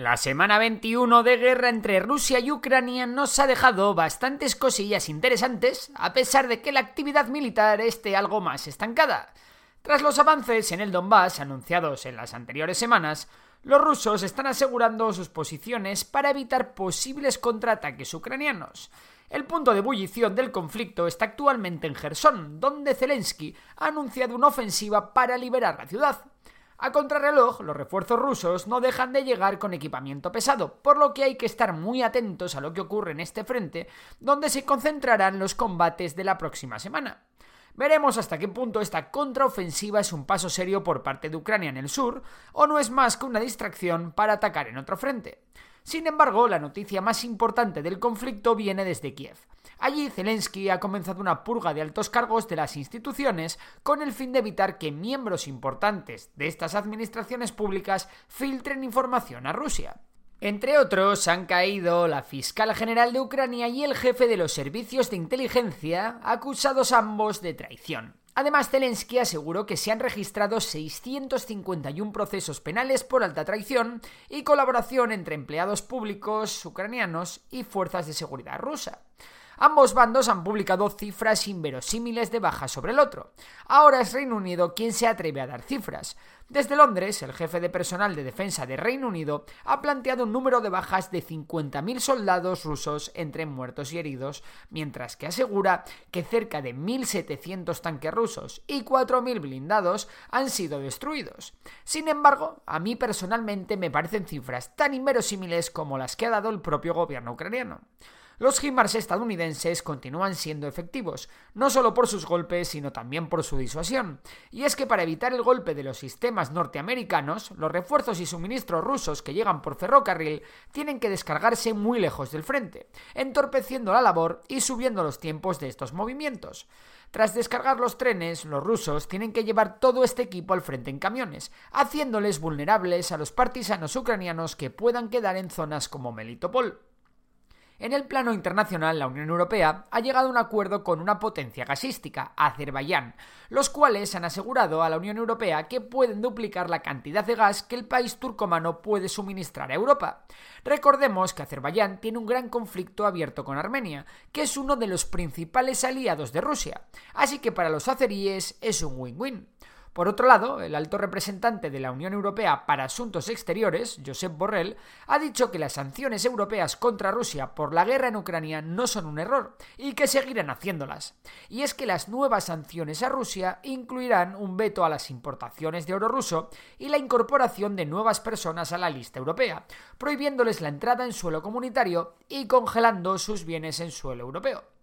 La semana 21 de guerra entre Rusia y Ucrania nos ha dejado bastantes cosillas interesantes, a pesar de que la actividad militar esté algo más estancada. Tras los avances en el Donbass anunciados en las anteriores semanas, los rusos están asegurando sus posiciones para evitar posibles contraataques ucranianos. El punto de ebullición del conflicto está actualmente en Gerson, donde Zelensky ha anunciado una ofensiva para liberar la ciudad. A contrarreloj, los refuerzos rusos no dejan de llegar con equipamiento pesado, por lo que hay que estar muy atentos a lo que ocurre en este frente, donde se concentrarán los combates de la próxima semana. Veremos hasta qué punto esta contraofensiva es un paso serio por parte de Ucrania en el sur, o no es más que una distracción para atacar en otro frente. Sin embargo, la noticia más importante del conflicto viene desde Kiev. Allí Zelensky ha comenzado una purga de altos cargos de las instituciones con el fin de evitar que miembros importantes de estas administraciones públicas filtren información a Rusia. Entre otros, han caído la fiscal general de Ucrania y el jefe de los servicios de inteligencia, acusados ambos de traición. Además, Zelensky aseguró que se han registrado 651 procesos penales por alta traición y colaboración entre empleados públicos ucranianos y fuerzas de seguridad rusa. Ambos bandos han publicado cifras inverosímiles de bajas sobre el otro. Ahora es Reino Unido quien se atreve a dar cifras. Desde Londres, el jefe de personal de defensa de Reino Unido ha planteado un número de bajas de 50.000 soldados rusos entre muertos y heridos, mientras que asegura que cerca de 1.700 tanques rusos y 4.000 blindados han sido destruidos. Sin embargo, a mí personalmente me parecen cifras tan inverosímiles como las que ha dado el propio gobierno ucraniano. Los HIMARS estadounidenses continúan siendo efectivos, no solo por sus golpes, sino también por su disuasión. Y es que para evitar el golpe de los sistemas norteamericanos, los refuerzos y suministros rusos que llegan por ferrocarril tienen que descargarse muy lejos del frente, entorpeciendo la labor y subiendo los tiempos de estos movimientos. Tras descargar los trenes, los rusos tienen que llevar todo este equipo al frente en camiones, haciéndoles vulnerables a los partisanos ucranianos que puedan quedar en zonas como Melitopol. En el plano internacional, la Unión Europea ha llegado a un acuerdo con una potencia gasística, Azerbaiyán, los cuales han asegurado a la Unión Europea que pueden duplicar la cantidad de gas que el país turcomano puede suministrar a Europa. Recordemos que Azerbaiyán tiene un gran conflicto abierto con Armenia, que es uno de los principales aliados de Rusia, así que para los azeríes es un win-win. Por otro lado, el alto representante de la Unión Europea para Asuntos Exteriores, Josep Borrell, ha dicho que las sanciones europeas contra Rusia por la guerra en Ucrania no son un error y que seguirán haciéndolas. Y es que las nuevas sanciones a Rusia incluirán un veto a las importaciones de oro ruso y la incorporación de nuevas personas a la lista europea, prohibiéndoles la entrada en suelo comunitario y congelando sus bienes en suelo europeo.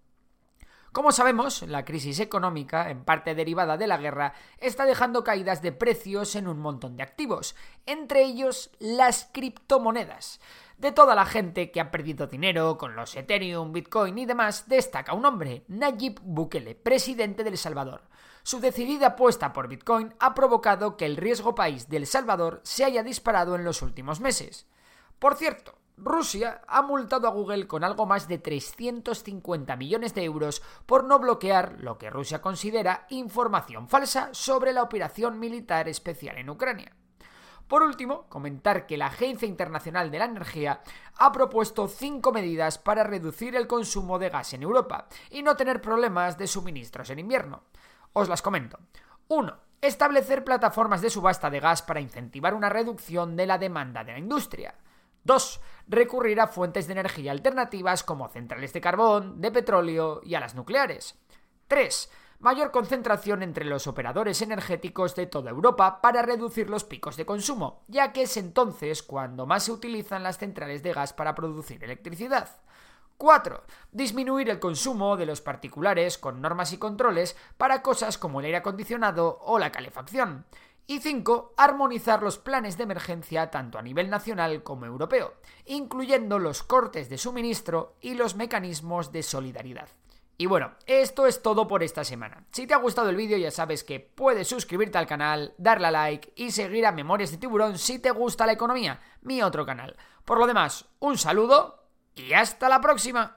Como sabemos, la crisis económica, en parte derivada de la guerra, está dejando caídas de precios en un montón de activos, entre ellos las criptomonedas. De toda la gente que ha perdido dinero con los Ethereum, Bitcoin y demás, destaca un hombre, Nayib Bukele, presidente de El Salvador. Su decidida apuesta por Bitcoin ha provocado que el riesgo país de El Salvador se haya disparado en los últimos meses. Por cierto, Rusia ha multado a Google con algo más de 350 millones de euros por no bloquear lo que Rusia considera información falsa sobre la operación militar especial en Ucrania. Por último, comentar que la Agencia Internacional de la Energía ha propuesto cinco medidas para reducir el consumo de gas en Europa y no tener problemas de suministros en invierno. Os las comento. 1. Establecer plataformas de subasta de gas para incentivar una reducción de la demanda de la industria. 2. Recurrir a fuentes de energía alternativas como centrales de carbón, de petróleo y a las nucleares. 3. Mayor concentración entre los operadores energéticos de toda Europa para reducir los picos de consumo, ya que es entonces cuando más se utilizan las centrales de gas para producir electricidad. 4. Disminuir el consumo de los particulares con normas y controles para cosas como el aire acondicionado o la calefacción. Y 5. Armonizar los planes de emergencia tanto a nivel nacional como europeo, incluyendo los cortes de suministro y los mecanismos de solidaridad. Y bueno, esto es todo por esta semana. Si te ha gustado el vídeo ya sabes que puedes suscribirte al canal, darle a like y seguir a Memorias de Tiburón si te gusta la economía, mi otro canal. Por lo demás, un saludo y hasta la próxima.